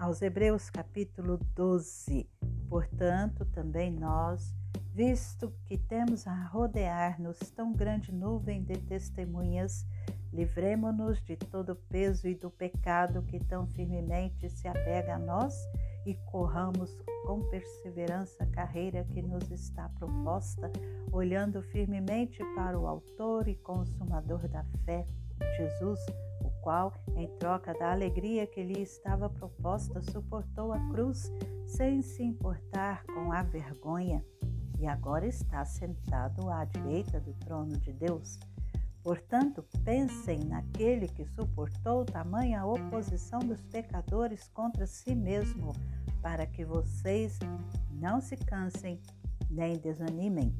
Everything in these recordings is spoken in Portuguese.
aos Hebreus capítulo 12. Portanto, também nós, visto que temos a rodear-nos tão grande nuvem de testemunhas, livremo-nos de todo o peso e do pecado que tão firmemente se apega a nós e corramos com perseverança a carreira que nos está proposta, olhando firmemente para o Autor e Consumador da fé, Jesus, o qual, em troca da alegria que lhe estava proposta, suportou a cruz sem se importar com a vergonha, e agora está sentado à direita do trono de Deus. Portanto, pensem naquele que suportou tamanha oposição dos pecadores contra si mesmo, para que vocês não se cansem nem desanimem.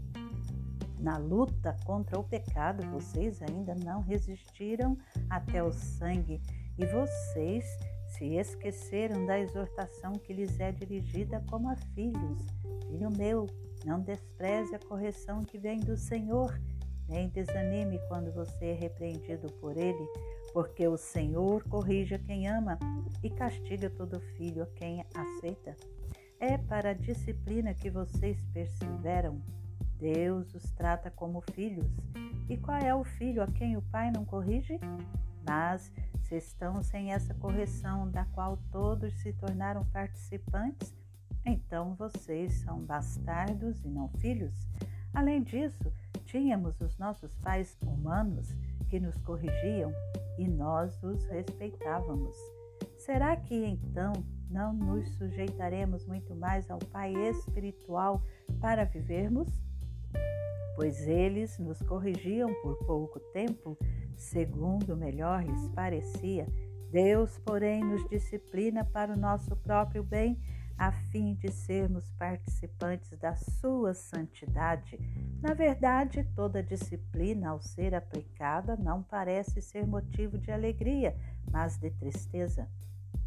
Na luta contra o pecado, vocês ainda não resistiram até o sangue e vocês se esqueceram da exortação que lhes é dirigida como a filhos. Filho meu, não despreze a correção que vem do Senhor nem desanime quando você é repreendido por ele, porque o Senhor corrige a quem ama e castiga todo filho a quem aceita. É para a disciplina que vocês perseveram. Deus os trata como filhos. E qual é o filho a quem o pai não corrige? Mas se estão sem essa correção, da qual todos se tornaram participantes, então vocês são bastardos e não filhos. Além disso, Tínhamos os nossos pais humanos que nos corrigiam e nós os respeitávamos. Será que então não nos sujeitaremos muito mais ao Pai espiritual para vivermos? Pois eles nos corrigiam por pouco tempo, segundo melhor lhes parecia. Deus, porém, nos disciplina para o nosso próprio bem a fim de sermos participantes da sua santidade. Na verdade, toda disciplina, ao ser aplicada, não parece ser motivo de alegria, mas de tristeza.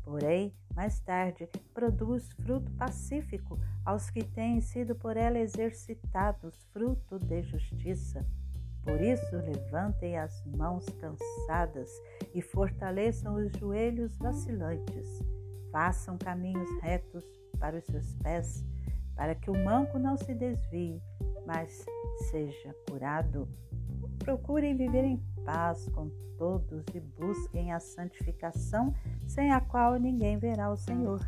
Porém, mais tarde, produz fruto pacífico aos que têm sido por ela exercitados, fruto de justiça. Por isso, levantem as mãos cansadas e fortaleçam os joelhos vacilantes. Façam caminhos retos para os seus pés, para que o manco não se desvie, mas seja curado. Procurem viver em paz com todos e busquem a santificação, sem a qual ninguém verá o Senhor.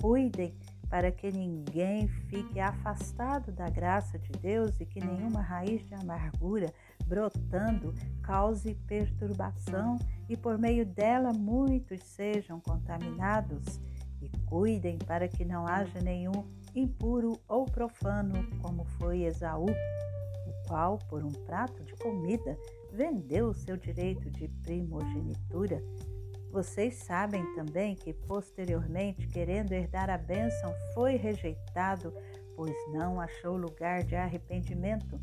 Cuidem para que ninguém fique afastado da graça de Deus e que nenhuma raiz de amargura brotando cause perturbação e por meio dela muitos sejam contaminados Cuidem para que não haja nenhum impuro ou profano, como foi Esaú, o qual, por um prato de comida, vendeu o seu direito de primogenitura. Vocês sabem também que, posteriormente, querendo herdar a bênção, foi rejeitado, pois não achou lugar de arrependimento,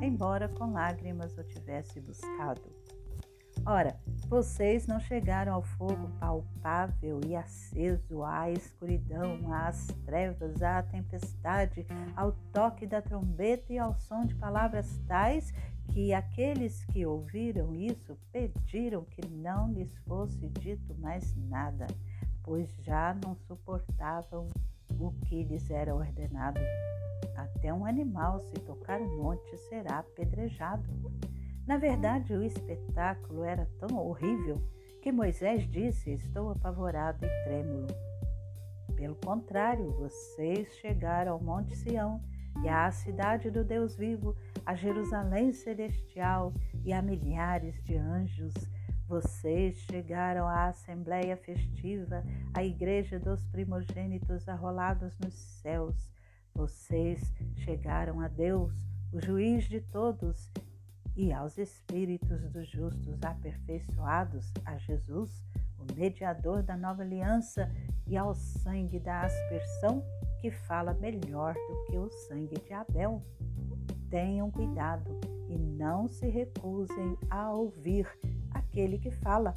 embora com lágrimas o tivesse buscado. Ora, vocês não chegaram ao fogo palpável e aceso, à escuridão, às trevas, à tempestade, ao toque da trombeta e ao som de palavras tais que aqueles que ouviram isso pediram que não lhes fosse dito mais nada, pois já não suportavam o que lhes era ordenado. Até um animal, se tocar o monte, será apedrejado. Na verdade, o espetáculo era tão horrível que Moisés disse: Estou apavorado e trêmulo. Pelo contrário, vocês chegaram ao Monte Sião e à cidade do Deus vivo, a Jerusalém celestial e a milhares de anjos. Vocês chegaram à Assembleia Festiva, à Igreja dos Primogênitos arrolados nos céus. Vocês chegaram a Deus, o juiz de todos, e aos espíritos dos justos aperfeiçoados, a Jesus, o mediador da nova aliança, e ao sangue da aspersão, que fala melhor do que o sangue de Abel. Tenham cuidado e não se recusem a ouvir aquele que fala,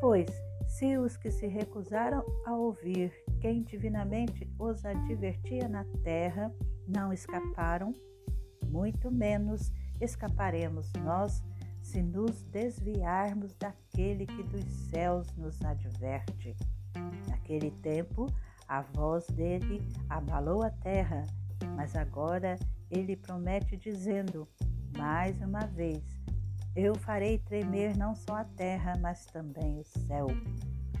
pois se os que se recusaram a ouvir quem divinamente os advertia na terra não escaparam, muito menos escaparemos nós se nos desviarmos daquele que dos céus nos adverte. Naquele tempo, a voz dele abalou a terra, mas agora ele promete, dizendo: Mais uma vez, eu farei tremer não só a terra, mas também o céu.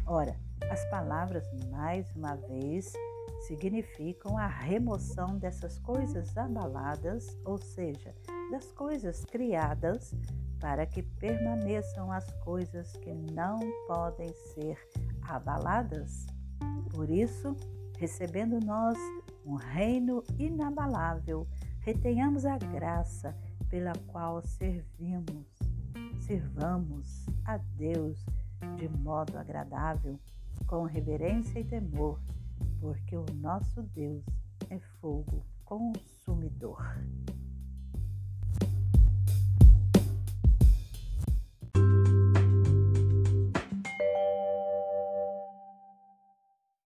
Ora, as palavras mais uma vez significam a remoção dessas coisas abaladas, ou seja, das coisas criadas, para que permaneçam as coisas que não podem ser abaladas. Por isso, recebendo nós um reino inabalável, retenhamos a graça pela qual servimos, sirvamos a Deus de modo agradável, com reverência e temor, porque o nosso Deus é fogo